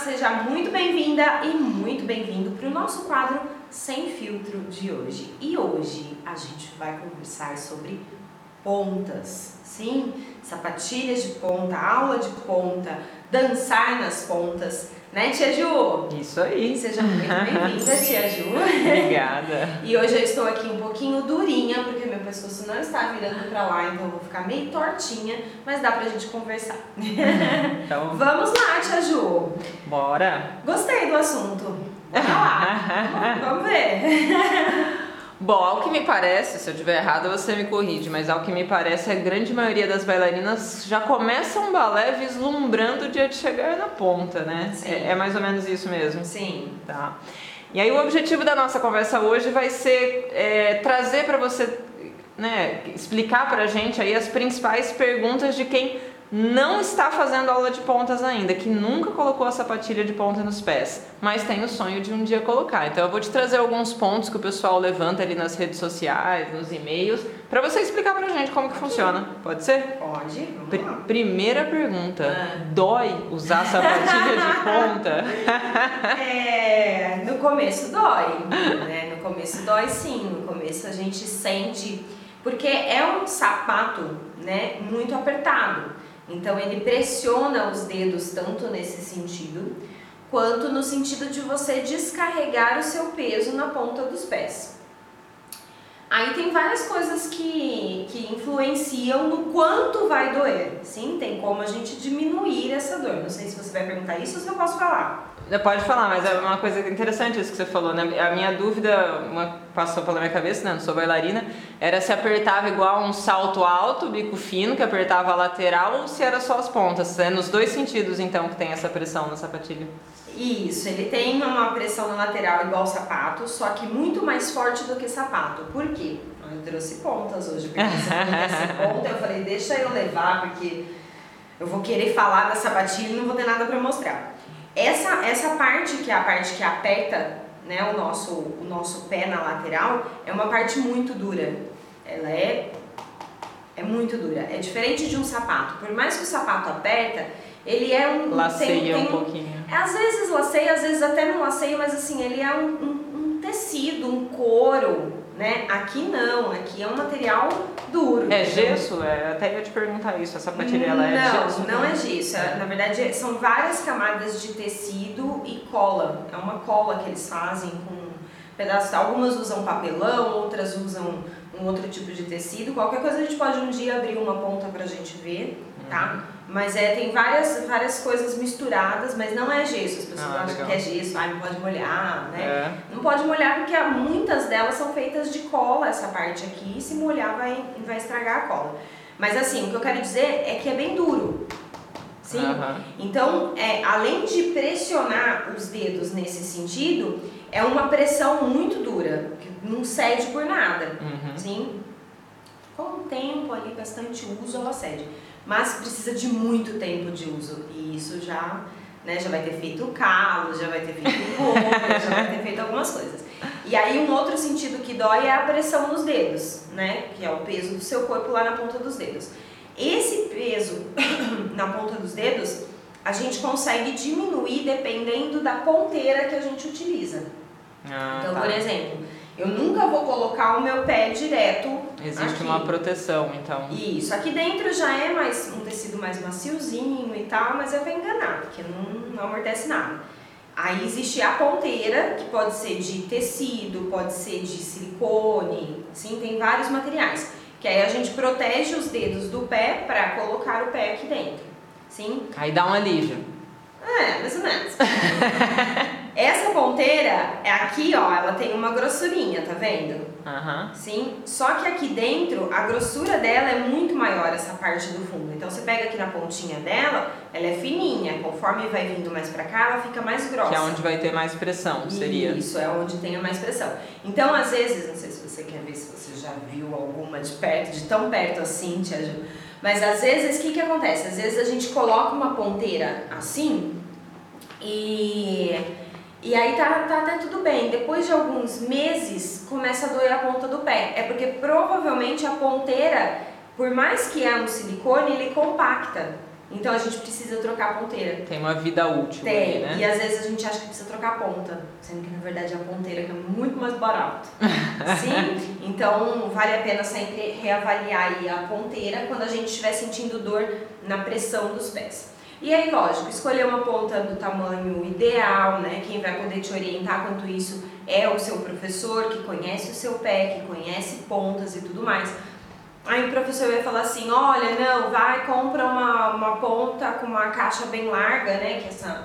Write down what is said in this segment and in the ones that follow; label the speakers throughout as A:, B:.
A: seja muito bem-vinda e muito bem-vindo para o nosso quadro Sem Filtro de hoje. E hoje a gente vai conversar sobre pontas, sim, sapatilhas de ponta, aula de ponta, dançar nas pontas. Né, Tia Ju?
B: Isso aí.
A: Seja muito bem-vinda, Tia Ju.
B: Obrigada.
A: e hoje eu estou aqui um pouquinho durinha, porque meu pescoço não está virando para lá, então eu vou ficar meio tortinha, mas dá pra gente conversar.
B: Então,
A: Vamos lá, Tia Ju.
B: bora.
A: Gostei do assunto. Bora lá. Vamos ver.
B: Bom, ao que me parece, se eu estiver errada você me corrige, mas ao que me parece a grande maioria das bailarinas já começa um balé vislumbrando o dia de chegar na ponta, né?
A: Sim.
B: É, é mais ou menos isso mesmo.
A: Sim.
B: Tá. E aí o objetivo da nossa conversa hoje vai ser é, trazer para você, né, explicar pra gente aí as principais perguntas de quem não está fazendo aula de pontas ainda, que nunca colocou a sapatilha de ponta nos pés, mas tem o sonho de um dia colocar. Então eu vou te trazer alguns pontos que o pessoal levanta ali nas redes sociais, nos e-mails, para você explicar pra gente como que funciona. Pode ser?
A: Pode. Lá.
B: primeira pergunta.
A: Ah.
B: Dói usar sapatilha de ponta?
A: É, no começo dói, né? No começo dói sim, no começo a gente sente, porque é um sapato, né, muito apertado. Então ele pressiona os dedos tanto nesse sentido, quanto no sentido de você descarregar o seu peso na ponta dos pés. Aí tem várias coisas que, que influenciam no quanto vai doer. Sim, tem como a gente diminuir essa dor. Não sei se você vai perguntar isso ou se eu posso falar.
B: Pode falar, mas é uma coisa interessante isso que você falou, né? A minha dúvida, uma passou pela minha cabeça, né? Não sou bailarina, era se apertava igual um salto alto, bico fino, que apertava a lateral, ou se era só as pontas. É nos dois sentidos, então, que tem essa pressão na sapatilha.
A: Isso, ele tem uma pressão na lateral igual sapato, só que muito mais forte do que sapato. Por quê? Eu trouxe pontas hoje, porque se ponta, eu falei, deixa eu levar, porque eu vou querer falar da sapatilha e não vou ter nada para mostrar. Essa, essa parte, que é a parte que aperta né, o, nosso, o nosso pé na lateral, é uma parte muito dura. Ela é, é muito dura. É diferente de um sapato. Por mais que o sapato aperta, ele é um...
B: Laceia
A: tem,
B: um
A: tem
B: pouquinho.
A: às vezes laceia, às vezes até não laceia, mas assim, ele é um, um- um tecido, um couro, né? Aqui não, aqui é um material duro.
B: É gesso? É, até ia te perguntar isso, a sapatilha ela é
A: não,
B: gesso?
A: não é gesso. É, Na verdade, são várias camadas de tecido e cola. É uma cola que eles fazem com pedaços. Algumas usam papelão, outras usam um outro tipo de tecido. Qualquer coisa a gente pode um dia abrir uma ponta pra gente ver, tá? Mas é, tem várias, várias coisas misturadas, mas não é gesso. As pessoas
B: Ah,
A: acham
B: legal.
A: que é gesso, ai, não pode molhar, né?
B: É.
A: Não pode molhar porque muitas delas são feitas de cola, essa parte aqui, e se molhar vai, vai estragar a cola. Mas assim, o que eu quero dizer é que é bem duro. Sim? Então, é, além de pressionar os dedos nesse sentido, é uma pressão muito dura, que não cede por nada.
B: Uhum.
A: Sim? Com o tempo ali, bastante uso, ela cede. Mas precisa de muito tempo de uso. E isso já, né, já vai ter feito calo, já vai ter feito bolha, já vai ter feito algumas coisas. E aí um outro sentido que dói é a pressão nos dedos, né? Que é o peso do seu corpo lá na ponta dos dedos. Esse peso na ponta dos dedos, a gente consegue diminuir dependendo da ponteira que a gente utiliza.
B: Ah,
A: Então,
B: tá.
A: por exemplo, eu nunca vou colocar o meu pé direto
B: Existe
A: aqui.
B: uma proteção, então.
A: Isso, aqui dentro já é mais um tecido mais maciozinho e tal, mas é pra enganar, porque não, não amortece nada. Aí existe a ponteira, que pode ser de tecido, pode ser de silicone, sim, tem vários materiais. Que aí a gente protege os dedos do pé para colocar o pé aqui dentro, sim?
B: Aí dá um alívio.
A: É, mais ou menos. Essa ponteira é aqui, ó, ela tem uma grossurinha, tá vendo?
B: Aham.
A: Sim, só que aqui dentro a grossura dela é muito maior, essa parte do fundo. Então você pega aqui na pontinha dela, ela é fininha. Conforme vai vindo mais pra cá, ela fica mais grossa.
B: Que é onde vai ter mais pressão, seria.
A: Isso, é onde tem a mais pressão. Então, às vezes, não sei se você quer ver se você já viu alguma de perto, de tão perto assim, Tia Ju. Mas às vezes, o que, que acontece? Às vezes a gente coloca uma ponteira assim e, e aí tá, tá até tudo bem. Depois de alguns meses, começa a doer a ponta do pé. É porque provavelmente a ponteira, por mais que é um silicone, ele compacta. Então a gente precisa trocar a ponteira.
B: Tem uma vida útil
A: Tem,
B: ali, né?
A: e às vezes a gente acha que precisa trocar a ponta, sendo que na verdade é a ponteira que é muito mais barato. Sim? Então vale a pena sempre reavaliar aí a ponteira quando a gente estiver sentindo dor na pressão dos pés. E aí, lógico, escolher uma ponta do tamanho ideal, né? Quem vai poder te orientar quanto isso é o seu professor, que conhece o seu pé, que conhece pontas e tudo mais. Aí o professor vai falar assim, olha, não, vai, compra uma, uma ponta com uma caixa bem larga, né? Que essa,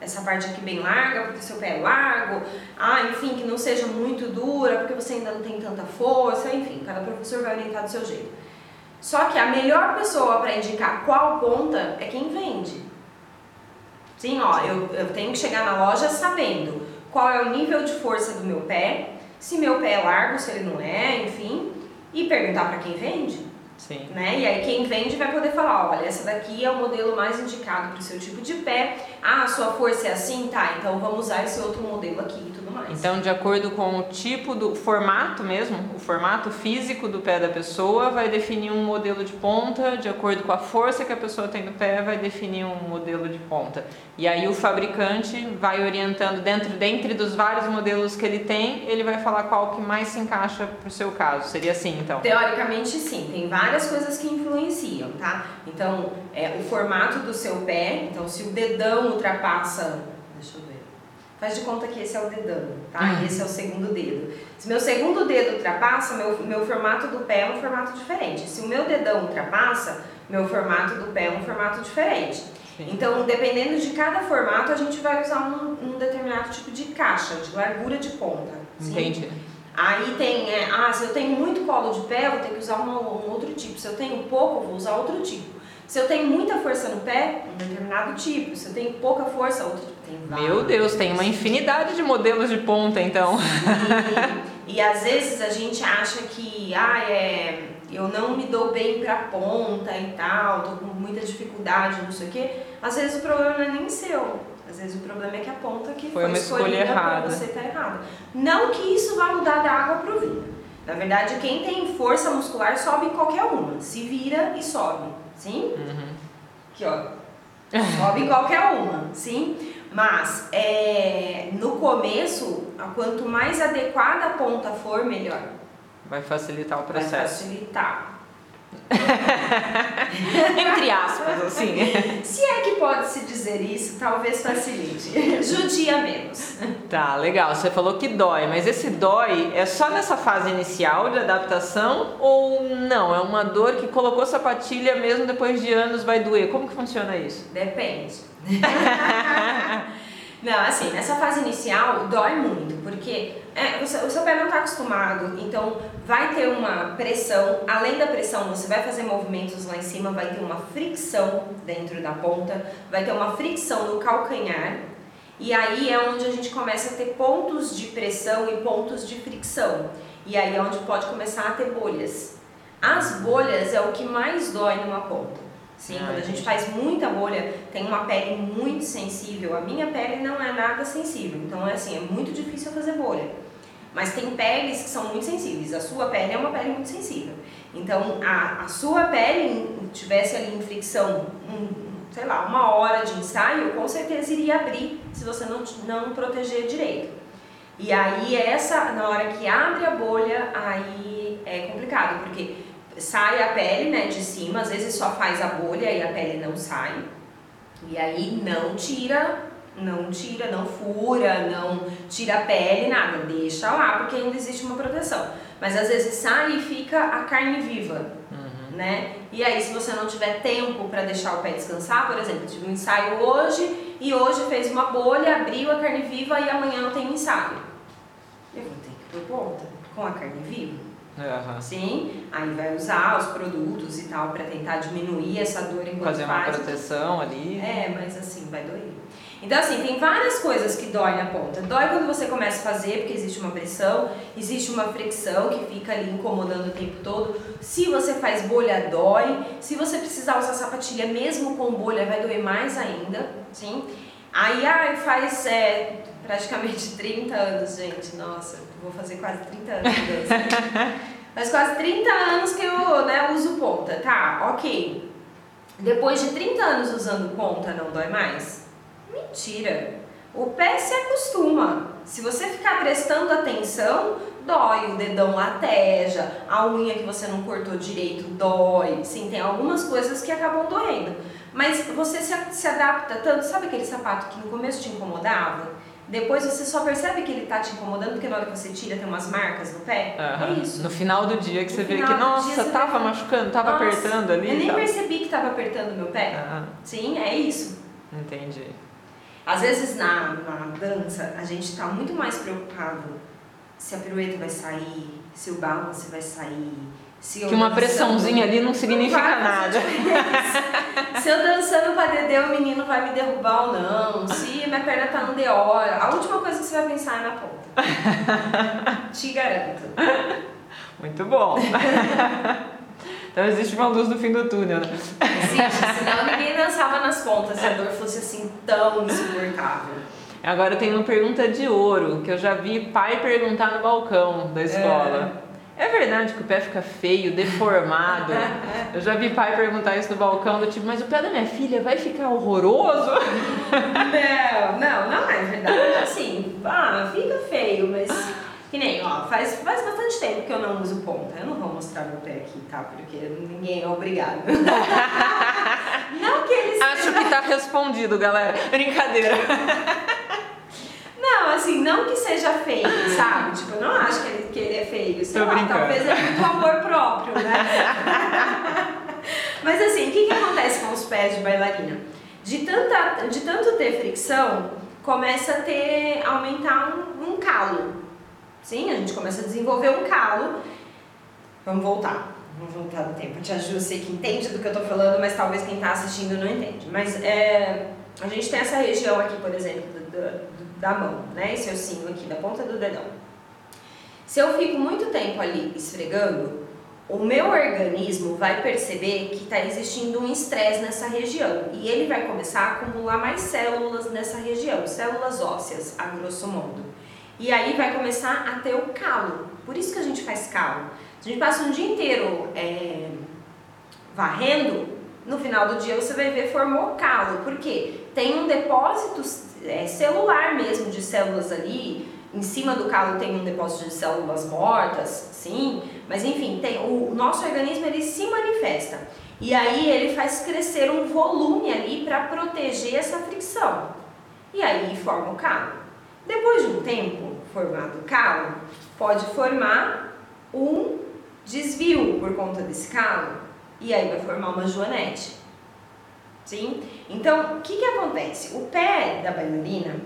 A: essa parte aqui bem larga, porque seu pé é largo. Ah, enfim, que não seja muito dura, porque você ainda não tem tanta força. Enfim, cada professor vai orientar do seu jeito. Só que a melhor pessoa para indicar qual ponta é quem vende. Sim, ó, eu, eu tenho que chegar na loja sabendo qual é o nível de força do meu pé, se meu pé é largo, se ele não é, enfim, e perguntar para quem vende.
B: Sim.
A: Né? E aí quem vende vai poder falar, olha, essa daqui é o modelo mais indicado para o seu tipo de pé. Ah, a sua força é assim, tá? Então vamos usar esse outro modelo aqui e tudo.
B: Então, de acordo com o tipo do formato mesmo, o formato físico do pé da pessoa vai definir um modelo de ponta, de acordo com a força que a pessoa tem no pé, vai definir um modelo de ponta. E aí o fabricante vai orientando dentro dentre dos vários modelos que ele tem, ele vai falar qual que mais se encaixa para o seu caso. Seria assim, então?
A: Teoricamente, sim. Tem várias coisas que influenciam, tá? Então, é, o formato do seu pé. Então, se o dedão ultrapassa. Faz de conta que esse é o dedão, tá?
B: Uhum.
A: E esse é o segundo dedo. Se meu segundo dedo ultrapassa, meu, meu formato do pé é um formato diferente. Se o meu dedão ultrapassa, meu formato do pé é um formato diferente.
B: Sim.
A: Então, dependendo de cada formato, a gente vai usar um, um determinado tipo de caixa, de largura de ponta. sim?
B: Entendi.
A: Aí tem, é, ah, se eu tenho muito colo de pé, eu vou ter que usar uma- um outro tipo. Se eu tenho pouco, eu vou usar outro tipo. Se eu tenho muita força no pé, um determinado tipo. Se eu tenho pouca força, outro tipo. Tem
B: Meu Deus, tem uma infinidade de modelos de ponta, então.
A: E, e às vezes a gente acha que, ah, é, eu não me dou bem pra ponta e tal, tô com muita dificuldade, não sei o quê. Às vezes o problema não é nem seu. Às vezes o problema é que a ponta que
B: Foi
A: foi,
B: uma escolha
A: escolhida
B: errada.
A: você tá errada. Não que isso vá mudar da água pro vinho. Na verdade, quem tem força muscular sobe em qualquer uma. Se vira e sobe. Sim?
B: Uhum.
A: Aqui, ó. Sobe em qualquer uma, sim? Mas é, no começo, quanto mais adequada a ponta for, melhor.
B: Vai facilitar o
A: Vai
B: processo.
A: facilitar.
B: Entre aspas, assim.
A: Se é que pode se dizer isso, talvez facilite. Judia menos.
B: Tá, legal. Você falou que dói, mas esse dói é só nessa fase inicial de adaptação ou não? É uma dor que colocou sapatilha mesmo depois de anos vai doer? Como que funciona isso?
A: Depende. Não, assim, nessa fase inicial dói muito, porque é, o, seu, o seu pé não está acostumado, então vai ter uma pressão, além da pressão, você vai fazer movimentos lá em cima, vai ter uma fricção dentro da ponta, vai ter uma fricção no calcanhar, e aí é onde a gente começa a ter pontos de pressão e pontos de fricção, e aí é onde pode começar a ter bolhas. As bolhas é o que mais dói numa ponta. Sim,
B: Ah,
A: quando a gente faz muita bolha, tem uma pele muito sensível. A minha pele não é nada sensível, então é assim, é muito difícil fazer bolha. Mas tem peles que são muito sensíveis. A sua pele é uma pele muito sensível. Então, a, a sua pele tivesse ali em fricção, um, sei lá, uma hora de ensaio, com certeza iria abrir se você não, não proteger direito. E aí essa, na hora que abre a bolha, aí é complicado, porque sai a pele, né, de cima, às vezes só faz a bolha e a pele não sai. E aí não tira, não tira, não fura, não tira a pele, nada, deixa lá, porque ainda existe uma proteção. Mas às vezes sai e fica a carne viva, né? E aí se você não tiver tempo para deixar o pé descansar, por exemplo, tive um ensaio hoje e hoje fez uma bolha, abriu a carne viva e amanhã eu tenho ensaio. Eu vou ter que pôr ponta com a carne viva.
B: Aham.
A: Sim, aí vai usar os produtos e tal para tentar diminuir essa dor enquanto
B: Fazer uma
A: faz.
B: proteção ali.
A: É, mas assim, vai doer. Então, assim, tem várias coisas que dói na ponta. Dói quando você começa a fazer, porque existe uma pressão, existe uma fricção que fica ali incomodando o tempo todo. Se você faz bolha, dói. Se você precisar usar sapatilha, mesmo com bolha, vai doer mais ainda, sim? Aí, ai, faz é, praticamente 30 anos, gente. Nossa, vou fazer quase 30 anos. Faz quase 30 anos que eu né, uso ponta, tá? Ok. depois de 30 anos usando ponta não dói mais? Mentira! O pé se acostuma. Se você ficar prestando atenção, dói, o dedão lateja, a unha que você não cortou direito dói. Sim, tem algumas coisas que acabam doendo. Mas você se, se adapta tanto, sabe aquele sapato que no começo te incomodava? Depois você só percebe que ele tá te incomodando porque na hora que você tira tem umas marcas no pé.
B: Aham.
A: É isso.
B: No final do dia que
A: No
B: você vê que, nossa, tava
A: vai-
B: machucando, tava
A: Nossa,
B: apertando ali.
A: Eu nem
B: tal.
A: percebi que tava apertando meu pé.
B: Ah,
A: Sim, é isso.
B: entendi.
A: Às vezes na, na dança a gente está muito mais preocupado se a pirueta vai sair, se o balance vai sair, se
B: Que uma
A: dançando-
B: pressãozinha ali não significa
A: fazer
B: nada.
A: se eu dançando pra Dedê, o menino vai me derrubar ou não, se minha perna tá no de hora, a última coisa que você vai pensar é na ponta. Te garanto.
B: Muito bom. então existe uma luz no fim do túnel, né?
A: Existe, senão ninguém dançava nas pontas se a dor fosse assim tão insuportável.
B: Agora tem uma pergunta de ouro que eu já vi pai perguntar no balcão da escola. É, verdade que o pé fica feio, deformado? Eu já vi pai perguntar isso no balcão do tipo, mas o pé da minha filha vai ficar horroroso?
A: Não, não, não é verdade. Assim, ah, fica feio, mas que nem, ó, faz, faz bastante tempo que eu não uso ponta. Eu não vou mostrar meu pé aqui, tá? Porque ninguém é obrigado. não que eles.
B: Acho que tá respondido, galera. Brincadeira.
A: Não, assim, não que seja feio, sabe? Tipo, eu não acho que ele, que ele é feio. Sei
B: Tô
A: lá,
B: brincando.
A: talvez é muito amor próprio, né? Mas assim, o que, que acontece com os pés de bailarina? De, tanta, de tanto ter fricção, começa a ter, aumentar um, um calo. Sim, a gente começa a desenvolver um calo. Vamos voltar. Vamos voltar no tempo. Tia Ju, eu sei que entende do que eu tô falando, mas talvez quem tá assistindo não entende. Mas é, a gente tem essa região aqui, por exemplo, do- do- da mão, né? Esse ossinho aqui, da ponta do dedão. Se eu fico muito tempo ali esfregando, o meu organismo vai perceber que está existindo um estresse nessa região e ele vai começar a acumular mais células nessa região, células ósseas, a grosso modo. E aí vai começar a ter o calo. Por isso que a gente faz calo. Se a gente passa um dia inteiro é, varrendo, no final do dia você vai ver formou calo. Por quê? Tem um depósito é, celular mesmo de células ali. Em cima do calo tem um depósito de células mortas, sim. Mas enfim, tem, o nosso organismo ele se manifesta. E aí ele faz crescer um volume ali para proteger essa fricção. E aí forma o calo. Depois de um tempo formado o calo, pode formar um desvio por conta desse calo. E aí vai formar uma joanete. Sim? Então, o que, que acontece? O pé da bailarina,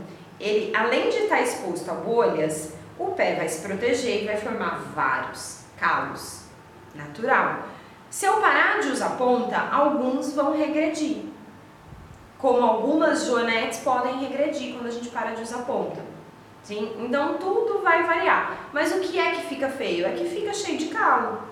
A: ele além de estar exposto a bolhas, o pé vai se proteger e vai formar vários calos. Natural. Se eu parar de usar ponta, alguns vão regredir. Como algumas joanetes podem regredir quando a gente para de usar ponta. Sim? Então tudo vai variar. Mas o que é que fica feio? É que fica cheio de calo.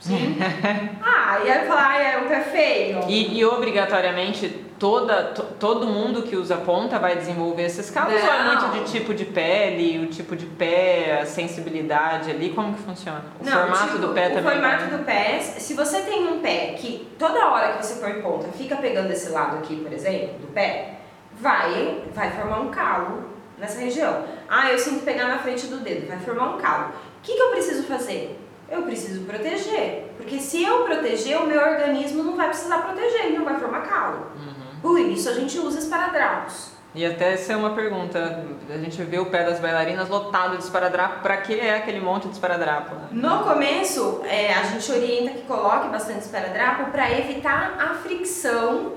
A: Sim? ah, e aí falar, ah, é, o pé feio.
B: E, e obrigatoriamente toda, to- todo mundo que usa ponta vai desenvolver esses calos ou é muito de tipo de pele, o tipo de pé, a sensibilidade ali? Como que funciona? O
A: Não,
B: formato
A: tipo,
B: do pé
A: o
B: também.
A: formato
B: vai?
A: do pé, se você tem um pé que toda hora que você põe ponta fica pegando esse lado aqui, por exemplo, do pé, vai, vai formar um calo nessa região. Ah, eu sinto pegar na frente do dedo, vai formar um calo. O que, que eu preciso fazer? Eu preciso proteger, porque se eu proteger, o meu organismo não vai precisar proteger, ele não vai formar calo.
B: Uhum.
A: Por isso a gente usa esparadrapos.
B: E até essa é uma pergunta. A gente vê o pé das bailarinas lotado de esparadrapo. Pra que é aquele monte de esparadrapo? né?
A: No começo, é, a gente orienta que coloque bastante esparadrapo para evitar a fricção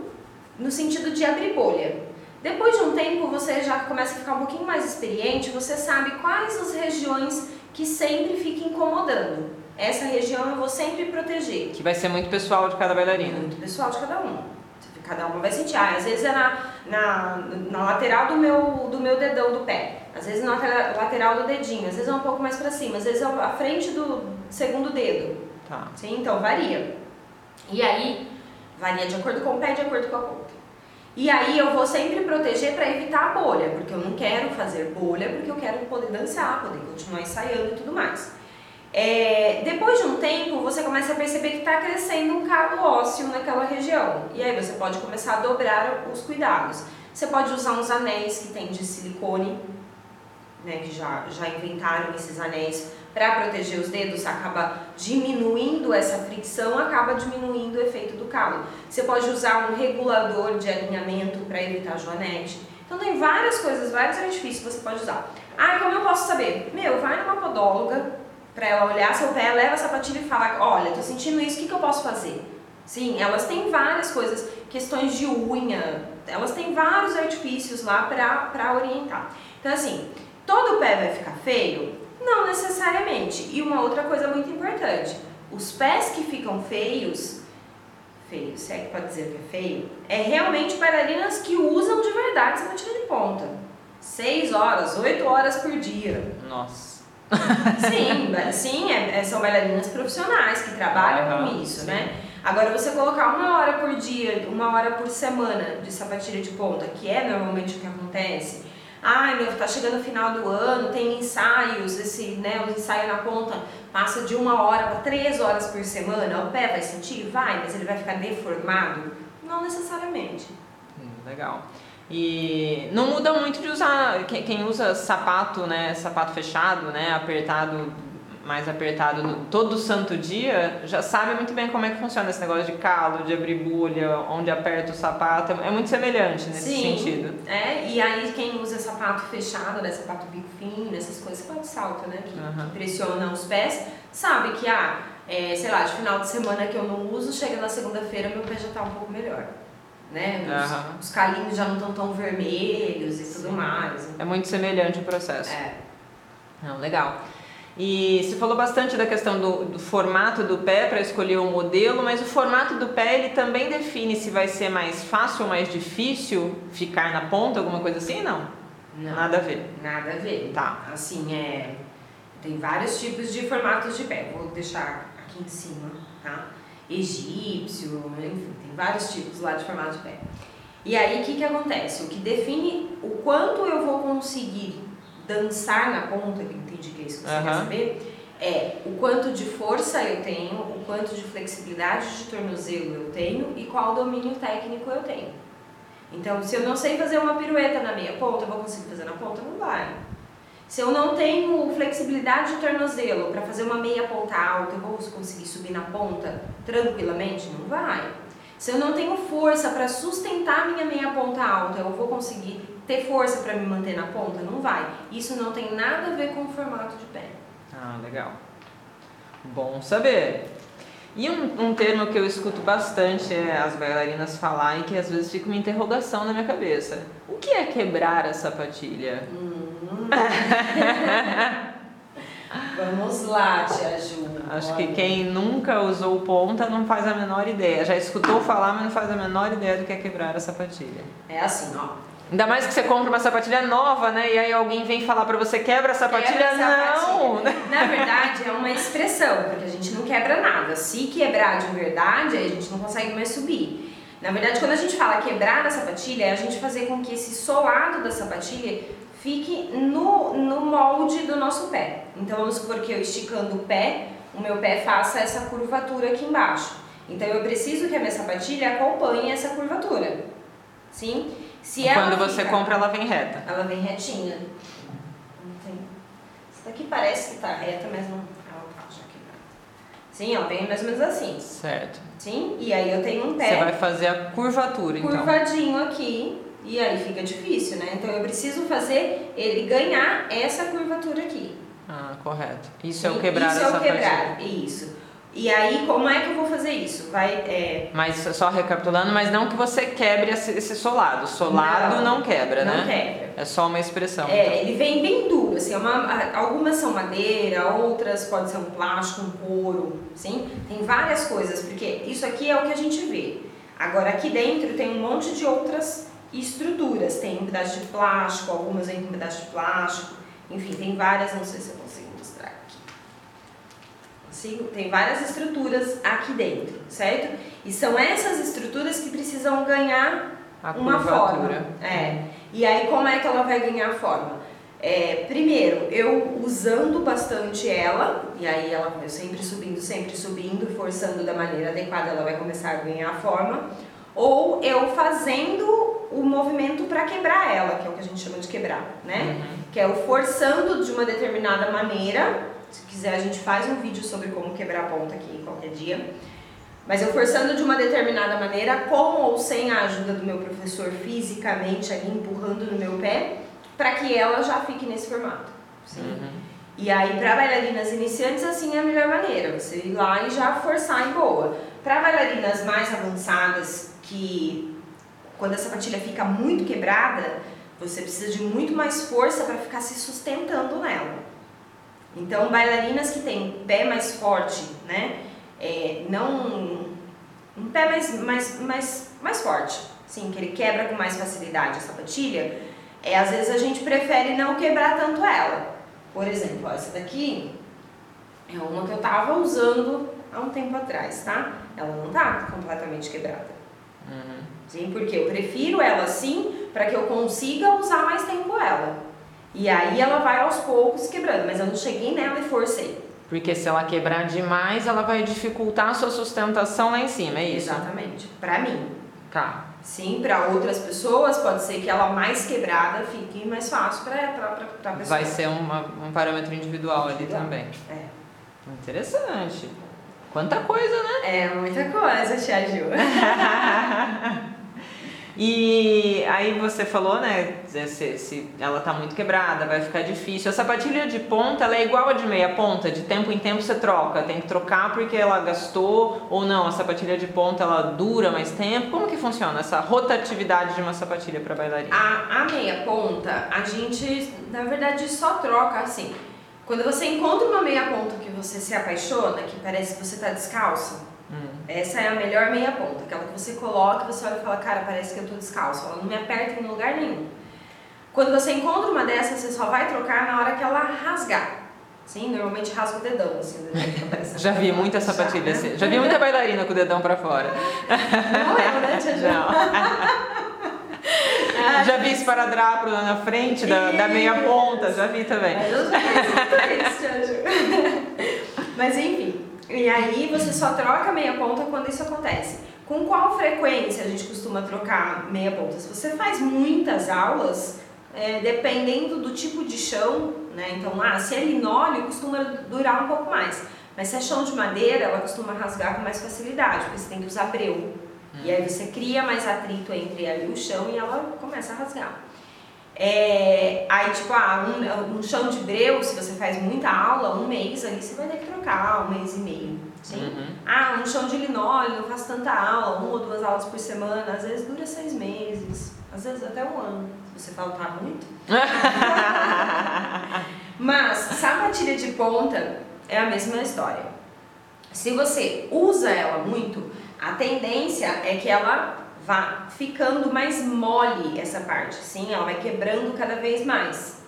A: no sentido de abrir bolha. Depois de um tempo, você já começa a ficar um pouquinho mais experiente, você sabe quais as regiões que sempre ficam incomodando. Essa região eu vou sempre proteger.
B: Que vai ser muito pessoal de cada bailarina.
A: Muito pessoal de cada um. Cada uma vai sentir. Ah, às vezes é na, na, na lateral do meu, do meu dedão do pé. Às vezes na lateral- do dedinho. Às vezes é um pouco mais pra cima. Às vezes é a frente do segundo dedo.
B: Tá.
A: Sim, então varia. E aí, varia de acordo com o pé, de acordo com a ponta. E aí eu vou sempre proteger para evitar a bolha, porque eu não quero fazer bolha, porque eu quero poder dançar, poder continuar ensaiando e tudo mais. É, depois de um tempo, você começa a perceber que está crescendo um calo ósseo naquela região. E aí você pode começar a dobrar os cuidados. Você pode usar uns anéis que tem de silicone, né, que já, já inventaram esses anéis para proteger os dedos, acaba diminuindo essa fricção, acaba diminuindo o efeito do calo. Você pode usar um regulador de alinhamento para evitar joanete. Então tem várias coisas, vários artifícios que você pode usar. Ah, como eu posso saber? Meu, vai numa podóloga para ela olhar seu pé, leva a sapatilha e fala, olha, tô sentindo isso, o que, que eu posso fazer? Sim, elas têm várias coisas, questões de unha, elas têm vários artifícios lá para orientar. Então assim, todo pé vai ficar feio? Não necessariamente. E uma outra coisa muito importante, os pés que ficam feios, feios, se é que pode dizer que é feio, é realmente bailarinas que usam de verdade sapatilha de ponta. Seis horas, oito horas por dia.
B: Nossa.
A: Sim, sim, é, é, são bailarinas profissionais que trabalham uhum, com isso, sim. né? Agora você colocar uma hora por dia, uma hora por semana de sapatilha de ponta, que é normalmente o que acontece, Ai, meu, tá chegando o final do ano, tem ensaios, esse, né, o ensaio na ponta passa de uma hora para três horas por semana. O pé vai sentir? Vai, mas ele vai ficar deformado? Não necessariamente.
B: Hum, legal. E não muda muito de usar, quem usa sapato, né, sapato fechado, né, apertado mais apertado todo santo dia, já sabe muito bem como é que funciona esse negócio de calo, de abrir bolha, onde aperta o sapato. É muito semelhante nesse
A: Sim,
B: sentido.
A: É, e aí quem usa sapato fechado, né, sapato bico fino, essas coisas, sapato salto, né, que, uhum. que pressiona os pés, sabe que, ah, é, sei lá, de final de semana que eu não uso, chega na segunda-feira meu pé já tá um pouco melhor. Né? Os, uhum. os calinhos já não estão tão vermelhos e tudo mais.
B: É muito semelhante o processo.
A: É.
B: Não, legal. E se falou bastante da questão do, do formato do pé para escolher o modelo, mas o formato do pé ele também define se vai ser mais fácil ou mais difícil ficar na ponta, alguma coisa assim? Não.
A: Não
B: nada a ver.
A: Nada a ver.
B: Tá.
A: Assim, é. Tem vários tipos de formatos de pé. Vou deixar aqui em cima, tá? Egípcio, enfim, tem vários tipos lá de formato de pé. E aí o que, que acontece? O que define o quanto eu vou conseguir dançar na ponta, que entendi que é isso que você uhum. quer saber, é o quanto de força eu tenho, o quanto de flexibilidade de tornozelo eu tenho e qual domínio técnico eu tenho. Então, se eu não sei fazer uma pirueta na meia ponta, eu vou conseguir fazer na ponta? Não vai. Se eu não tenho flexibilidade de tornozelo para fazer uma meia ponta alta, eu vou conseguir subir na ponta tranquilamente? Não vai. Se eu não tenho força para sustentar minha meia ponta alta, eu vou conseguir ter força para me manter na ponta? Não vai. Isso não tem nada a ver com o formato de pé.
B: Ah, legal. Bom saber. E um, um termo que eu escuto bastante é as bailarinas falar e que às vezes fica uma interrogação na minha cabeça. O que é quebrar a sapatilha?
A: Hum. Vamos lá, tia Ju.
B: Acho que quem nunca usou ponta não faz a menor ideia. Já escutou falar, mas não faz a menor ideia do que é quebrar a sapatilha.
A: É assim, ó.
B: Ainda mais que você compra uma sapatilha nova, né? E aí alguém vem falar pra você, quebra a sapatilha? Quebra a sapatilha.
A: Não! Na verdade, é uma expressão, porque a gente não quebra nada. Se quebrar de verdade, aí a gente não consegue mais subir. Na verdade, quando a gente fala quebrar a sapatilha, é a gente fazer com que esse solado da sapatilha fique no, no molde do nosso pé. Então, vamos supor que eu esticando o pé, o meu pé faça essa curvatura aqui embaixo. Então, eu preciso que a minha sapatilha acompanhe essa curvatura. Sim?
B: Se Quando você fica, compra, ela vem reta.
A: Ela vem retinha. Tem. Essa daqui parece que está reta, mas não. Ela tá já quebrada. Sim, ela vem mais ou menos assim.
B: Certo.
A: Sim, e aí eu tenho um pé.
B: Você vai fazer a curvatura,
A: então. Curvadinho aqui. E aí fica difícil, né? Então eu preciso fazer ele ganhar essa curvatura aqui.
B: Ah, correto. Isso é o quebrar
A: Isso
B: essa
A: é o quebrar, isso. E aí, como é que eu vou fazer isso? Vai, é...
B: Mas só recapitulando, mas não que você quebre esse solado. Solado não, não quebra,
A: não
B: né?
A: Não quebra.
B: É só uma expressão.
A: É, então. ele vem bem duro, assim, é uma, algumas são madeira, outras pode ser um plástico, um couro, sim? Tem várias coisas, porque isso aqui é o que a gente vê. Agora aqui dentro tem um monte de outras estruturas. Tem um pedaço de plástico, algumas vêm com um pedaço de plástico, enfim, tem várias, não sei se eu consigo tem várias estruturas aqui dentro, certo? E são essas estruturas que precisam ganhar
B: a
A: uma
B: curvatura.
A: forma. É. E aí como é que ela vai ganhar forma? É, primeiro, eu usando bastante ela, e aí ela eu sempre subindo, sempre subindo, forçando da maneira adequada, ela vai começar a ganhar forma. Ou eu fazendo movimento para quebrar ela, que é o que a gente chama de quebrar, né?
B: Uhum.
A: Que é o forçando de uma determinada maneira. Se quiser, a gente faz um vídeo sobre como quebrar a ponta aqui qualquer dia. Mas eu forçando de uma determinada maneira, com ou sem a ajuda do meu professor fisicamente ali empurrando no meu pé, para que ela já fique nesse formato. Sim.
B: Uhum.
A: E aí, para bailarinas iniciantes, assim é a melhor maneira, você ir lá e já forçar em boa. Para bailarinas mais avançadas, que quando a sapatilha fica muito quebrada, você precisa de muito mais força para ficar se sustentando nela. Então, bailarinas que têm pé mais forte, né? É, não. Um pé mais, mais, mais, mais forte, sim, que ele quebra com mais facilidade a sapatilha, é, às vezes a gente prefere não quebrar tanto ela. Por exemplo, essa daqui é uma que eu tava usando há um tempo atrás, tá? Ela não tá completamente quebrada.
B: Uhum.
A: Sim, porque eu prefiro ela assim para que eu consiga usar mais tempo ela. E aí ela vai aos poucos quebrando, mas eu não cheguei nela e forcei.
B: Porque se ela quebrar demais, ela vai dificultar a sua sustentação lá em cima, é isso?
A: Exatamente. Pra mim.
B: Tá.
A: Sim, para outras pessoas pode ser que ela mais quebrada fique mais fácil para a pessoa.
B: Vai ser uma, um parâmetro individual ali
A: Individual.
B: também.
A: É.
B: Interessante. Quanta coisa, né?
A: É muita coisa, Tia Ju.
B: E aí você falou, né? Se, se ela tá muito quebrada, vai ficar difícil. A sapatilha de ponta, ela é igual a de meia ponta, de tempo em tempo você troca. Tem que trocar porque ela gastou ou não. A sapatilha de ponta ela dura mais tempo. Como que funciona essa rotatividade de uma sapatilha para bailarina?
A: A, a meia ponta, a gente, na verdade, só troca assim. Quando você encontra uma meia ponta que você se apaixona, que parece que você tá descalça,
B: Hum.
A: essa é a melhor meia ponta. Aquela que você coloca, você olha e fala, cara, parece que eu tô descalço. Ela não me aperta em lugar nenhum. Quando você encontra uma dessas, você só vai trocar na hora que ela rasgar. Sim, normalmente rasga o dedão, assim, aparece.
B: Já vi muita sapatilha
A: Já,
B: assim.
A: né?
B: Já vi muita bailarina com o dedão para fora.
A: Não é, né, Tia?
B: Não.
A: Ah,
B: Já vi esparadrapo na frente da, da meia ponta, já vi também.
A: Ju. Mas enfim, e aí você só troca meia ponta quando isso acontece. Com qual frequência a gente costuma trocar meia ponta? Se você faz muitas aulas, é, dependendo do tipo de chão, né? Então, ah, se é linóleo, costuma durar um pouco mais. Mas se é chão de madeira, ela costuma rasgar com mais facilidade, porque você tem que usar breu. E aí você cria mais atrito entre ela e o chão e ela começa a rasgar. É, aí, tipo, ah, um, um chão de breu, se você faz muita aula, um mês ali você vai ter que trocar, um mês e meio. Sim?
B: Uhum.
A: Ah, um chão de linóleo, não faço tanta aula, uma ou duas aulas por semana, às vezes dura seis meses, às vezes até um ano, se você faltar muito. Mas sapatilha de ponta é a mesma história. Se você usa ela muito, a tendência é que ela vá ficando mais mole essa parte, sim, ela vai quebrando cada vez mais,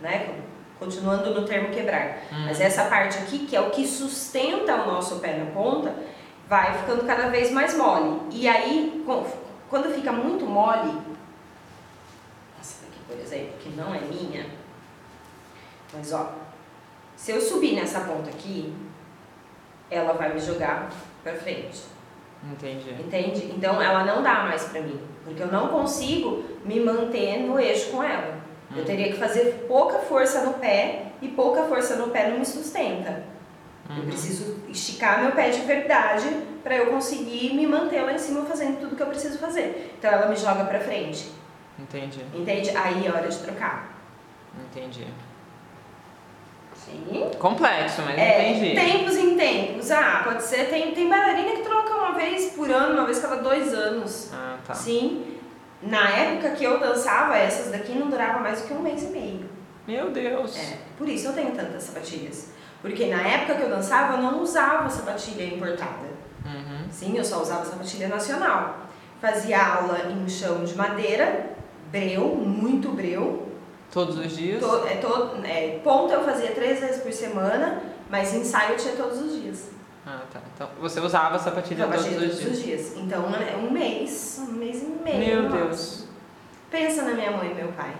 A: né? Continuando no termo quebrar.
B: Hum.
A: Mas essa parte aqui, que é o que sustenta o nosso pé na ponta, vai ficando cada vez mais mole. E aí, quando fica muito mole, essa daqui, por exemplo, que não é minha, mas ó, se eu subir nessa ponta aqui, ela vai me jogar pra frente.
B: Entendi.
A: Entende? Então ela não dá mais pra mim, porque eu não consigo me manter no eixo com ela. Eu
B: Hum.
A: teria que fazer pouca força no pé e pouca força no pé não me sustenta. Eu
B: Uhum.
A: preciso esticar meu pé de verdade para eu conseguir me manter lá em cima fazendo tudo que eu preciso fazer. Então ela me joga pra frente,
B: Entendi.
A: entende? Aí é hora de trocar.
B: Entendi.
A: Sim.
B: Complexo, mas
A: É,
B: entendi.
A: tempos em tempos. Ah, pode ser. Tem, tem bailarina que troca uma vez por ano, uma vez cada dois anos.
B: Ah, tá.
A: Sim. Na época que eu dançava, essas daqui não duravam mais do que um mês e meio.
B: Meu Deus.
A: É, por isso eu tenho tantas sapatilhas. Porque na época que eu dançava, eu não usava sapatilha importada.
B: Uhum.
A: Sim, eu só usava sapatilha nacional. Fazia aula em chão de madeira, breu, muito breu.
B: Todos os dias?
A: To, é, to, é, ponta eu fazia três vezes por semana, mas ensaio eu tinha todos os dias.
B: Ah, tá. Então você usava sapatilha
A: Sapatilha
B: todos os dias.
A: Então é um mês, um mês e meio.
B: Meu
A: no
B: Deus.
A: Pensa na minha mãe e meu pai.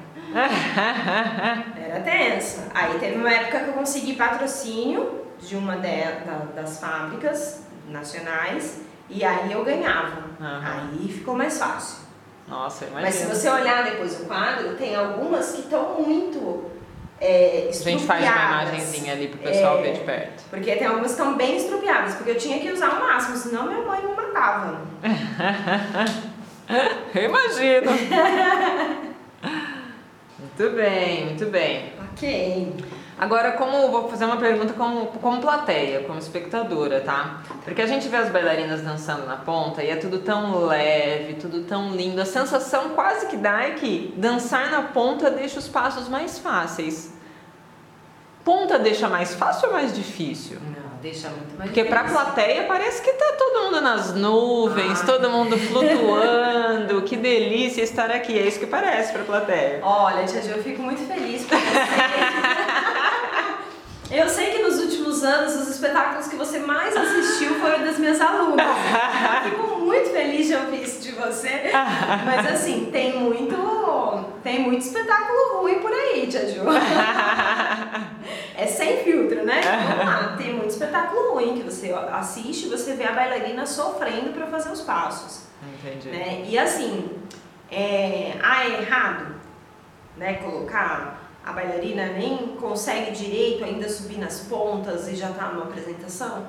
A: Era tenso. Aí teve uma época que eu consegui patrocínio de uma de, da, das fábricas nacionais e aí eu ganhava.
B: Aham.
A: Aí ficou mais fácil.
B: Nossa, imagina.
A: Mas se você olhar depois o quadro, tem algumas que estão muito é,
B: A gente faz uma imagenzinha ali pro pessoal
A: É.
B: ver de perto.
A: Porque tem algumas que estão bem estrupiadas, porque eu tinha que usar o máximo, senão minha mãe me matava.
B: Eu imagino. muito bem, muito bem.
A: Ok.
B: Agora, como vou fazer uma pergunta como, como plateia, como espectadora, tá? Porque a gente vê as bailarinas dançando na ponta e é tudo tão leve, tudo tão lindo. A sensação quase que dá é que dançar na ponta deixa os passos mais fáceis. Ponta deixa mais fácil ou mais difícil?
A: Não, deixa muito mais
B: Porque pra
A: difícil.
B: plateia parece que tá todo mundo nas nuvens,
A: Ah.
B: todo mundo flutuando. que delícia estar aqui. É isso que parece pra plateia.
A: Olha, Tia Ju, eu fico muito feliz por você. Eu sei que nos últimos anos os espetáculos que você mais assistiu foram das minhas alunas. Eu fico muito feliz de ouvir isso de você. Mas assim, tem muito, tem muito espetáculo ruim por aí, Tia Ju. É sem filtro, né? Vamos lá, tem muito espetáculo ruim que você assiste e você vê a bailarina sofrendo para fazer os passos.
B: Entendi.
A: né? E assim, é, ah, é errado, né? Colocar a bailarina nem consegue direito ainda subir nas pontas e já tá numa apresentação.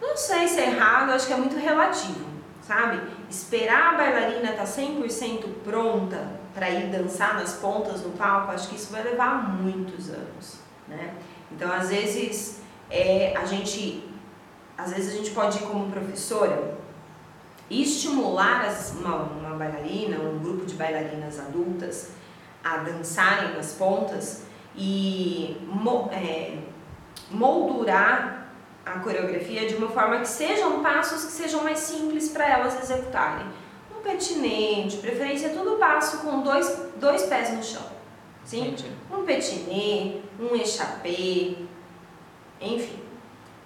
A: Não sei se é errado, acho que é muito relativo, sabe? Esperar a bailarina estar 100% pronta para ir dançar nas pontas no palco, acho que isso vai levar muitos anos, né? Então, às vezes, é, a gente, às vezes a gente pode ir como professora estimular as- uma, uma bailarina, um grupo de bailarinas adultas a dançarem nas pontas e é, moldurar a coreografia de uma forma que sejam passos que sejam mais simples para elas executarem. Petinê, de preferência tudo passo com dois, dois pés no chão. Sim?
B: Entendi.
A: um petinê, um échappé, enfim.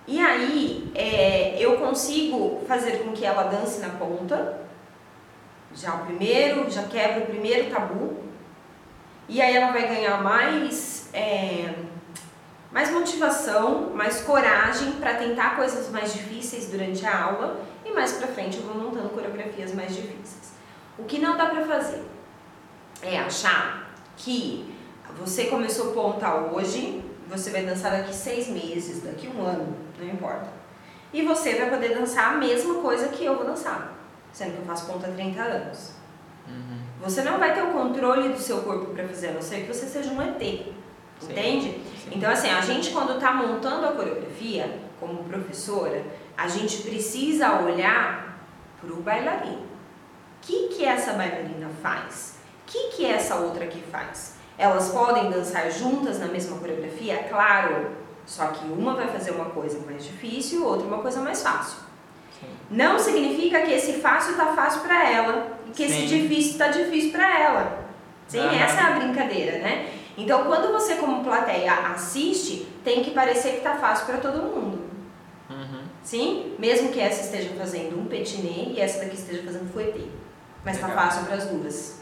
A: E aí é, eu consigo fazer com que ela dance na ponta, já o primeiro, já quebra o primeiro tabu, e aí ela vai ganhar mais, é, mais motivação, mais coragem para tentar coisas mais difíceis durante a aula e mais pra frente eu vou montando coreografias mais difíceis. O que não dá pra fazer é achar que você começou ponta hoje, você vai dançar daqui seis meses, daqui um ano, não importa. E você vai poder dançar a mesma coisa que eu vou dançar, sendo que eu faço ponta há 30 anos.
B: Uhum.
A: Você não vai ter o controle do seu corpo para fazer, a não ser que você seja um ET.
B: Sim.
A: Entende?
B: Sim.
A: Então, assim, a gente quando está montando a coreografia, como professora, a gente precisa olhar para o bailarino. O que, que essa bailarina faz? O que, que essa outra aqui faz? Elas podem dançar juntas na mesma coreografia? Claro, só que uma vai fazer uma coisa mais difícil, outra uma coisa mais fácil.
B: Sim.
A: Não significa que esse fácil tá fácil para ela e que esse
B: Sim.
A: difícil tá difícil para ela. Sim, essa é a brincadeira, né? Então, quando você como plateia assiste, tem que parecer que tá fácil para todo mundo. Sim? Mesmo que essa esteja fazendo um petinê e essa daqui esteja fazendo fouetté. Mas tá
B: Legal.
A: fácil para as duas.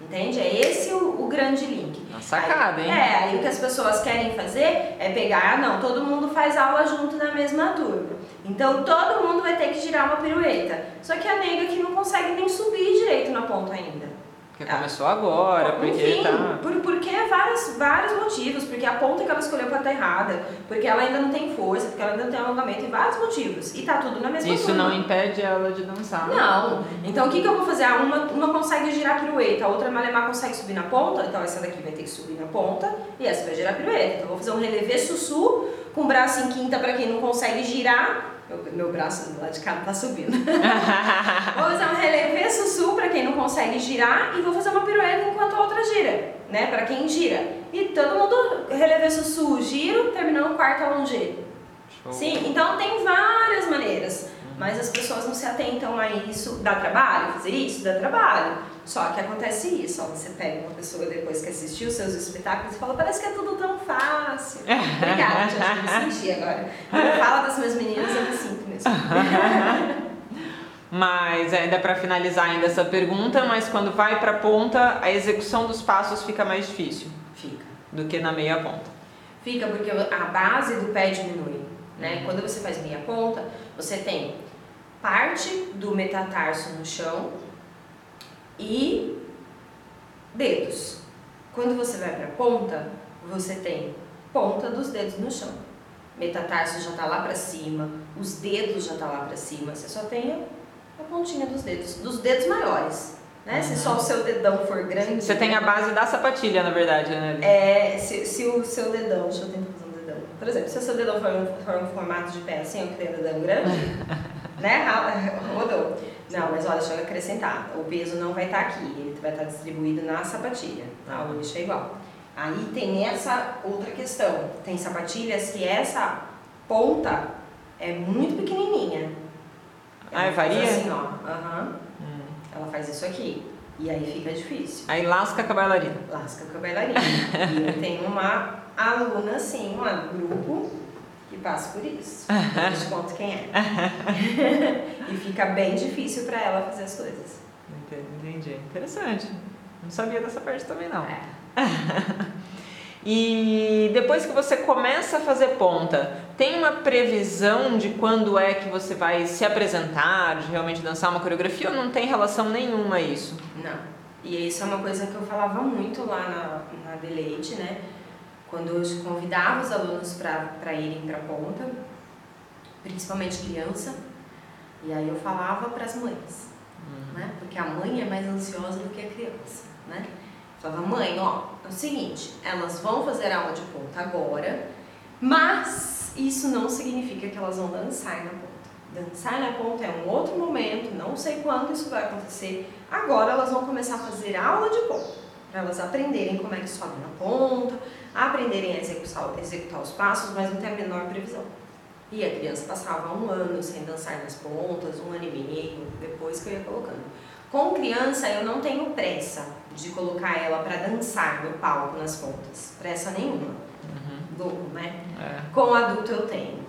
A: Entende? É esse o, o grande link.
B: Uma sacada,
A: Aí-
B: hein?
A: É, aí o que as pessoas querem fazer é pegar, ah, não, todo mundo faz aula junto na mesma turma. Então todo mundo vai ter que girar uma pirueta. Só que a nega que não consegue nem subir direito na ponta ainda.
B: Porque começou agora, porque
A: Enfim,
B: tá.
A: por, porque vários, vários motivos. Porque a ponta que ela escolheu pode estar errada, porque ela ainda não tem força, porque ela ainda não tem alongamento, e vários motivos. E tá tudo na mesma
B: Isso
A: turma.
B: não impede ela de dançar.
A: Não. Então o que, que eu vou fazer? Ah, uma, uma consegue girar pirueta, a outra malemar consegue subir na ponta, então essa daqui vai ter que subir na ponta e essa vai girar pirueta. Então eu vou fazer um relevé sussu com o braço em quinta para quem não consegue girar. Meu, meu braço do lado de cá não tá subindo. vou fazer um relevé sussu para quem não consegue girar e vou fazer uma pirueta enquanto a outra gira, né? Para quem gira. E todo mundo relevé sussu, giro, terminando o quarto a G.
B: Show.
A: Sim, então tem várias maneiras, mas as pessoas não se atentam a isso. Dá trabalho fazer isso? Dá trabalho. Só que acontece isso, ó, você pega uma pessoa depois que assistiu os seus espetáculos e fala, parece que é tudo tão fácil. Obrigada, já me senti agora. Quando fala das minhas meninas, eu me sinto mesmo.
B: Mas ainda para finalizar ainda essa pergunta, mas quando vai para a ponta, a execução dos passos fica mais difícil.
A: Fica.
B: Do que na meia ponta.
A: Fica porque a base do pé diminui, né? Quando você faz meia ponta, você tem parte do metatarso no chão e dedos. Quando você vai para a ponta, você tem ponta dos dedos no chão. Metatarso já está lá para cima, os dedos já tá lá para cima. Você só tem a pontinha dos dedos, dos dedos maiores. Né? Uhum. Se só o seu dedão for grande.
B: Você tem a base da sapatilha, na verdade, né?
A: É, se, se o seu dedão, deixa eu tentar fazer um dedão. Por exemplo, se o seu dedão for um, for um formato de pé assim, eu que tenho dedão grande, né? Rodou. Não, mas olha, deixa eu acrescentar. O peso não vai estar tá aqui, ele vai estar tá distribuído na sapatilha. Tá? O eixo é igual. Aí tem essa outra questão. Tem sapatilhas que essa ponta é muito pequenininha.
B: Ah, é varia?
A: Assim, ó. Uhum. Hum. Ela faz isso aqui. E aí fica difícil.
B: Aí lasca com a bailarina.
A: Lasca com a bailarina. e eu tenho uma aluna, assim, um grupo que passa por isso. Eu te conto quem é. e fica bem difícil para ela fazer as coisas.
B: Entendi. Interessante. Não sabia dessa parte também não.
A: É.
B: E depois que você começa a fazer ponta, tem uma previsão de quando é que você vai se apresentar, de realmente dançar uma coreografia ou não tem relação nenhuma a isso?
A: Não. E isso é uma coisa que eu falava muito lá na, na Deleite, né? Quando eu convidava os alunos para irem para ponta, principalmente criança, e aí eu falava para as mães, uhum. né? Porque a mãe é mais ansiosa do que a criança, né? Falava, mãe, ó, é o seguinte, elas vão fazer aula de ponta agora, mas isso não significa que elas vão dançar na ponta. Dançar na ponta é um outro momento, não sei quando isso vai acontecer. Agora elas vão começar a fazer aula de ponta, para elas aprenderem como é que sobe na ponta, aprenderem a executar, executar os passos, mas não tem a menor previsão. E a criança passava um ano sem dançar nas pontas, um ano e meio, depois que eu ia colocando. Com criança eu não tenho pressa de colocar ela para dançar no palco nas pontas, pressa nenhuma. Uhum. Né? É. Com adulto eu tenho.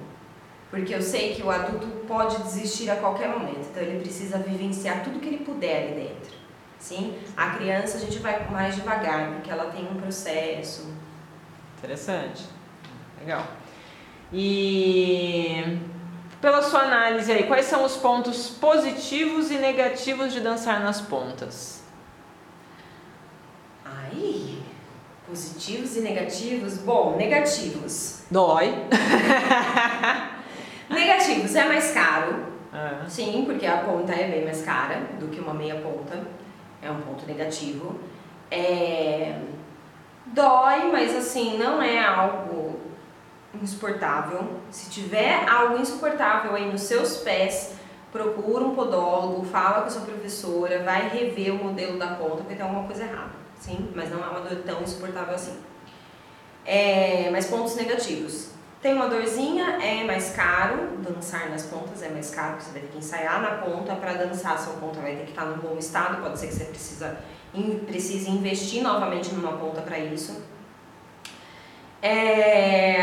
A: Porque eu sei que o adulto pode desistir a qualquer momento, então ele precisa vivenciar tudo que ele puder ali dentro. Sim? A criança a gente vai mais devagar, porque ela tem um processo.
B: Interessante. Legal. E pela sua análise aí, quais são os pontos positivos e negativos de dançar nas pontas?
A: Ai, positivos e negativos? Bom, negativos.
B: Dói.
A: negativos, é mais caro. É. Sim, porque a ponta é bem mais cara do que uma meia ponta. É um ponto negativo. É... Dói, mas assim, não é algo insuportável. Se tiver algo insuportável aí nos seus pés, procura um podólogo, fala com a sua professora, vai rever o modelo da ponta porque tem alguma coisa errada, sim? Mas não é uma dor tão insuportável assim. É, mas pontos negativos. Tem uma dorzinha, é mais caro, dançar nas pontas é mais caro, você vai ter que ensaiar na ponta, para dançar sua ponta vai ter que estar no bom estado, pode ser que você precisa, precise investir novamente numa ponta para isso. É...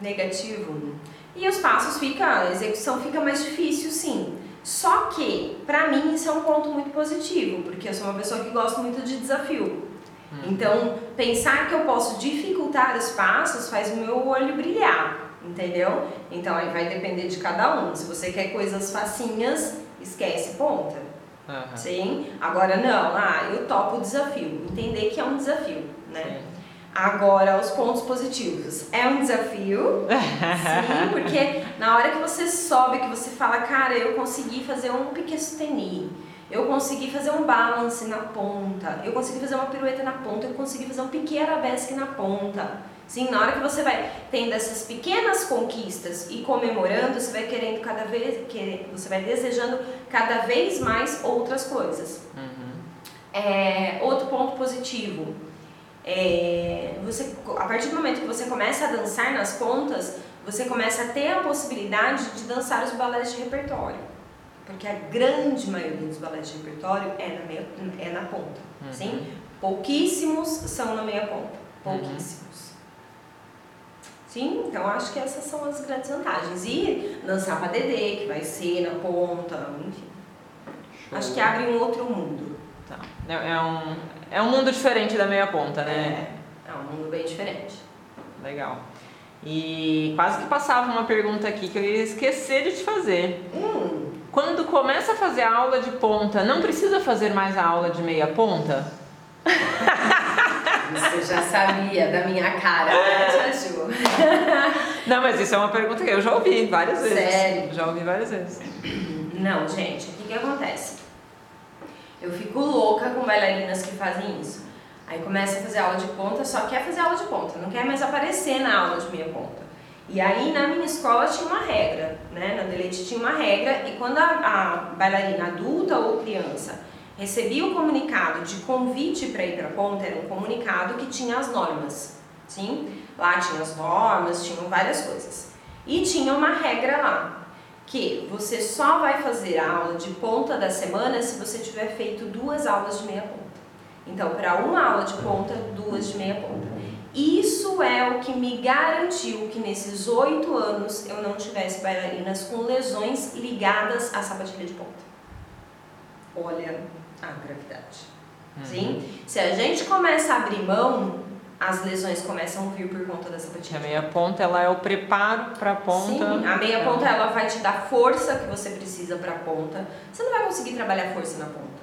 A: Negativo. E os passos fica, a execução fica mais difícil, sim. Só que, pra mim, isso é um ponto muito positivo, porque eu sou uma pessoa que gosta muito de desafio. Uhum. Então, pensar que eu posso dificultar os passos faz o meu olho brilhar, entendeu? Então, aí vai depender de cada um. Se você quer coisas facinhas, esquece ponta. Uhum. Sim? Agora, não, ah, eu topo o desafio. Entender que é um desafio, né? Sim. Agora, os pontos positivos. É um desafio, sim, porque na hora que você sobe, que você fala, cara, eu consegui fazer um pique soutenu, eu consegui fazer um balance na ponta, eu consegui fazer uma pirueta na ponta, eu consegui fazer um pique arabesque na ponta. Sim, na hora que você vai tendo essas pequenas conquistas e comemorando, você vai querendo cada vez, que você vai desejando cada vez mais outras coisas. Uhum. É, outro ponto positivo é, você, a partir do momento que você começa a dançar nas pontas, você começa a ter a possibilidade de dançar os balés de repertório. Porque a grande maioria dos balés de repertório é na, meia, é na ponta. Uhum. Sim? Pouquíssimos são na meia ponta. Pouquíssimos. Uhum. Sim, então acho que essas são as grandes vantagens. E dançar para Dedê, que vai ser na ponta, enfim. Show. Acho que abre um outro mundo.
B: Tá. É, é, um, é um mundo diferente da meia ponta,
A: né? É, é um mundo bem diferente.
B: Legal. E quase que passava uma pergunta aqui que eu ia esquecer de te fazer.
A: Hum.
B: Quando começa a fazer a aula de ponta, não precisa fazer mais a aula de meia ponta?
A: Você já sabia da minha cara, né, Ju?
B: Não, mas isso é uma pergunta que eu já ouvi várias vezes.
A: Sério?
B: Já ouvi várias vezes.
A: Não, gente, o que, que acontece? Eu fico louca com bailarinas que fazem isso. Aí começa a fazer aula de ponta, só quer fazer aula de ponta, não quer mais aparecer na aula de meia ponta. E aí na minha escola tinha uma regra, né? Na Delete tinha uma regra, e quando a, a bailarina adulta ou criança recebia o comunicado de convite para ir para a ponta, era um comunicado que tinha as normas, sim? Lá tinha as normas, tinham várias coisas. E tinha uma regra lá, que você só vai fazer a aula de ponta da semana se você tiver feito duas aulas de meia ponta. Então, para uma aula de ponta, duas de meia ponta. Isso é o que me garantiu que nesses oito anos eu não tivesse bailarinas com lesões ligadas à sapatilha de ponta. Olha, a gravidade. Uhum. Sim? Se a gente começa a abrir mão, as lesões começam a vir por conta dessa sapatilha.
B: A meia ponta ela é o preparo para a ponta.
A: Sim, a meia ponta ela vai te dar força que você precisa para a ponta. Você não vai conseguir trabalhar força na ponta.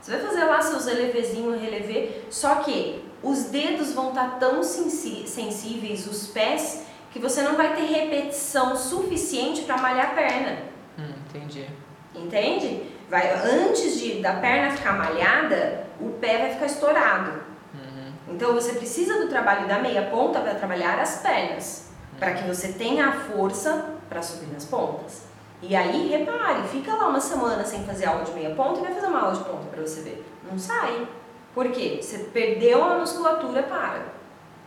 A: Você vai fazer lá seus elevezinhos, relever, só que os dedos vão estar tá tão sensíveis, os pés, que você não vai ter repetição suficiente para malhar a perna.
B: Hum, entendi.
A: Entende? Vai, antes de, da perna ficar malhada, o pé vai ficar estourado. Uhum. Então você precisa do trabalho da meia ponta para trabalhar as pernas, uhum. para que você tenha a força para subir nas pontas. E aí, repare, fica lá uma semana sem fazer aula de meia ponta e vai fazer uma aula de ponta para você ver. Não sai. Por quê? Você perdeu a musculatura para.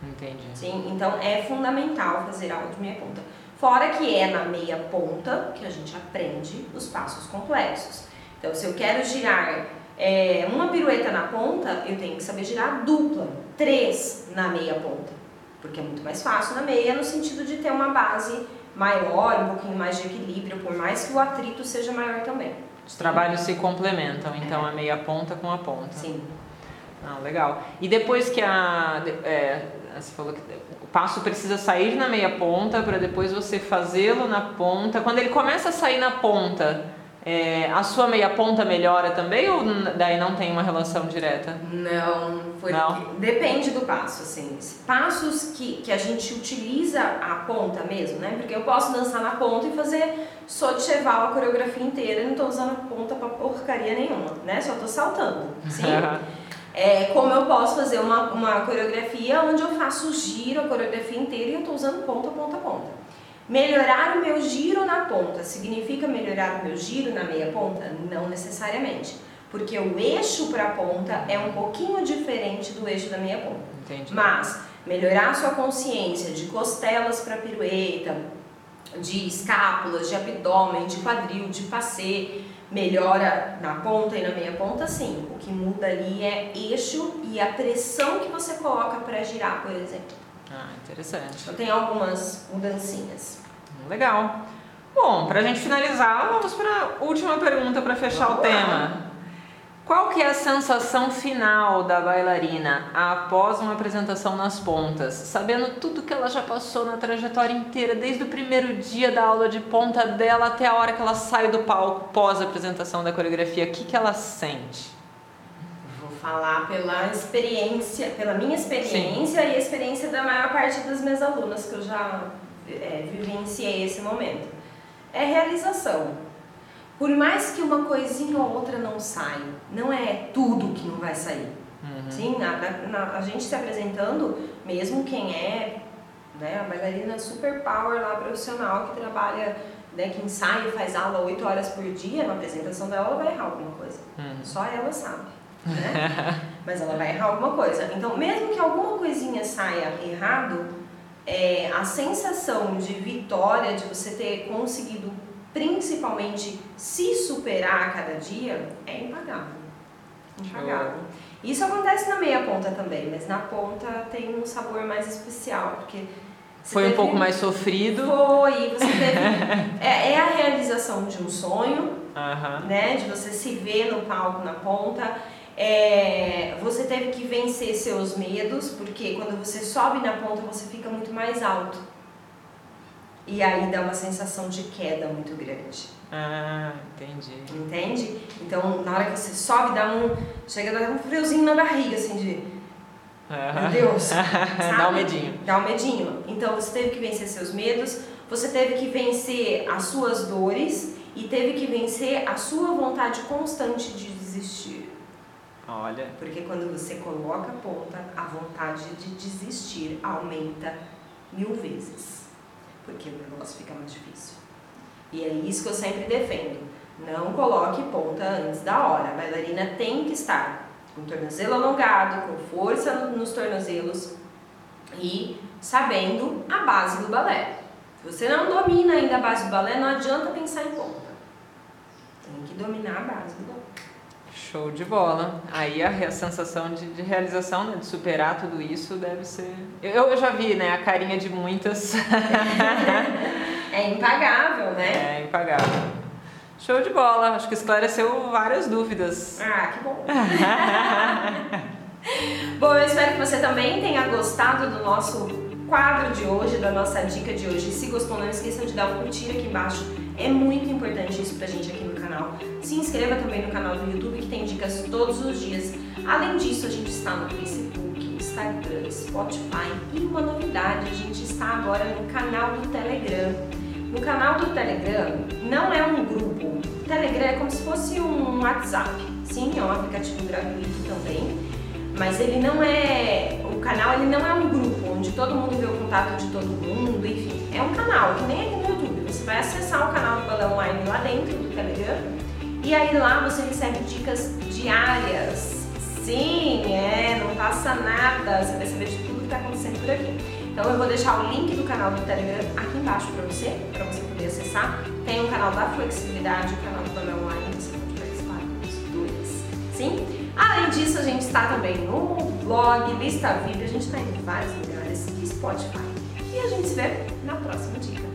B: Entendi.
A: Sim, então é fundamental fazer aula de meia ponta. Fora que é na meia ponta que a gente aprende os passos complexos. Então, se eu quero girar é, uma pirueta na ponta, eu tenho que saber girar dupla, três na meia ponta, porque é muito mais fácil na meia, no sentido de ter uma base maior, um pouquinho mais de equilíbrio, por mais que o atrito seja maior também.
B: Os trabalhos se complementam, então, é. a meia ponta com a ponta.
A: Sim.
B: Ah, legal. E depois que a. É, você falou que o passo precisa sair na meia ponta para depois você fazê-lo na ponta. Quando ele começa a sair na ponta, é, a sua meia ponta melhora também ou daí não tem uma relação direta?
A: Não, foi não. depende do passo, assim. Passos que, que a gente utiliza a ponta mesmo, né? Porque eu posso dançar na ponta e fazer Socheval a coreografia inteira, não estou usando a ponta pra porcaria nenhuma, né? Só estou saltando, sim? é, como eu posso fazer uma, uma coreografia onde eu faço giro a coreografia inteira e eu estou usando ponta, ponta, ponta. Melhorar o meu giro na ponta significa melhorar o meu giro na meia ponta? Não necessariamente, porque o eixo para a ponta é um pouquinho diferente do eixo da meia ponta.
B: Entendi.
A: Mas melhorar a sua consciência de costelas para pirueta, de escápulas, de abdômen, de quadril, de passê, melhora na ponta e na meia ponta, sim. O que muda ali é eixo e a pressão que você coloca para girar, por exemplo.
B: Ah, interessante.
A: Então tem algumas mudancinhas.
B: Legal. Bom, para a gente finalizar, vamos para a última pergunta para fechar vamos o tema. Qual que é a sensação final da bailarina após uma apresentação nas pontas, sabendo tudo que ela já passou na trajetória inteira, desde o primeiro dia da aula de ponta dela até a hora que ela sai do palco pós apresentação da coreografia, o que, que ela sente?
A: Falar pela experiência, pela minha experiência Sim. e a experiência da maior parte das minhas alunas que eu já é, vivenciei esse momento. É realização. Por mais que uma coisinha ou outra não saia, não é tudo que não vai sair. Uhum. Sim, na, na, a gente se apresentando, mesmo quem é né, a bailarina super power lá profissional que trabalha, né, que ensaia e faz aula 8 horas por dia, na apresentação dela ela vai errar alguma coisa. Uhum. Só ela sabe. Né? Mas ela vai errar alguma coisa. Então, mesmo que alguma coisinha saia errado, é, a sensação de vitória, de você ter conseguido principalmente se superar a cada dia, é impagável. Impagável. Isso acontece na meia ponta também, mas na ponta tem um sabor mais especial, porque Você
B: Foi um
A: teve-
B: pouco mais sofrido.
A: Foi, você teve. é, é a realização de um sonho,
B: Aham.
A: né? De você se ver no palco, na ponta. É, você teve que vencer seus medos, porque quando você sobe na ponta você fica muito mais alto. E aí dá uma sensação de queda muito grande.
B: Ah, entendi.
A: Entende? Então, na hora que você sobe, dá um. Chega a dar um friozinho na barriga, assim, de. Meu
B: Aham.
A: Deus! sabe?
B: Dá um medinho.
A: Dá um medinho. Então, você teve que vencer seus medos, você teve que vencer as suas dores e teve que vencer a sua vontade constante de desistir.
B: Olha.
A: Porque quando você coloca a ponta, a vontade de desistir aumenta mil vezes. Porque o negócio fica mais difícil. E é isso que eu sempre defendo. Não coloque ponta antes da hora. A bailarina tem que estar com o tornozelo alongado, com força no- nos tornozelos e sabendo a base do balé. Se você não domina ainda a base do balé, não adianta pensar em ponta. Tem que dominar a base do balé.
B: Show de bola. Aí a, sensação de, de realização, né, de superar tudo isso deve ser. Eu, eu já vi, né, a carinha de muitas.
A: É impagável, né?
B: é impagável. Show de bola. Acho que esclareceu várias dúvidas.
A: Ah, que bom. bom, eu espero que você também tenha gostado do nosso quadro de hoje, da nossa dica de hoje. Se gostou, não esqueça de dar um curtir aqui embaixo. É muito importante isso pra gente aqui no canal. Se inscreva também no canal do YouTube que tem dicas todos os dias. Além disso, a gente está no Facebook, Instagram, Spotify e uma novidade, a gente está agora no canal do Telegram. No canal do Telegram não é um grupo. O Telegram é como se fosse um WhatsApp. Sim, é um aplicativo gratuito também. Mas ele não é. O canal ele não é um grupo onde todo mundo vê o contato de todo mundo, enfim. É um canal, que nem aqui no YouTube. Você vai acessar o canal Balé Online lá dentro do Telegram. E aí lá você recebe dicas diárias. Sim, é, não passa nada. Você vai saber de tudo que está acontecendo por aqui. Então eu vou deixar o link do canal do Telegram aqui embaixo para você, para você poder acessar. Tem o canal da flexibilidade, o canal do Balé Online, você pode participar dos dois. Sim? Além disso, a gente está também no blog, lista VIP, a gente está em vários lugares Spotify. E a gente se vê na próxima dica.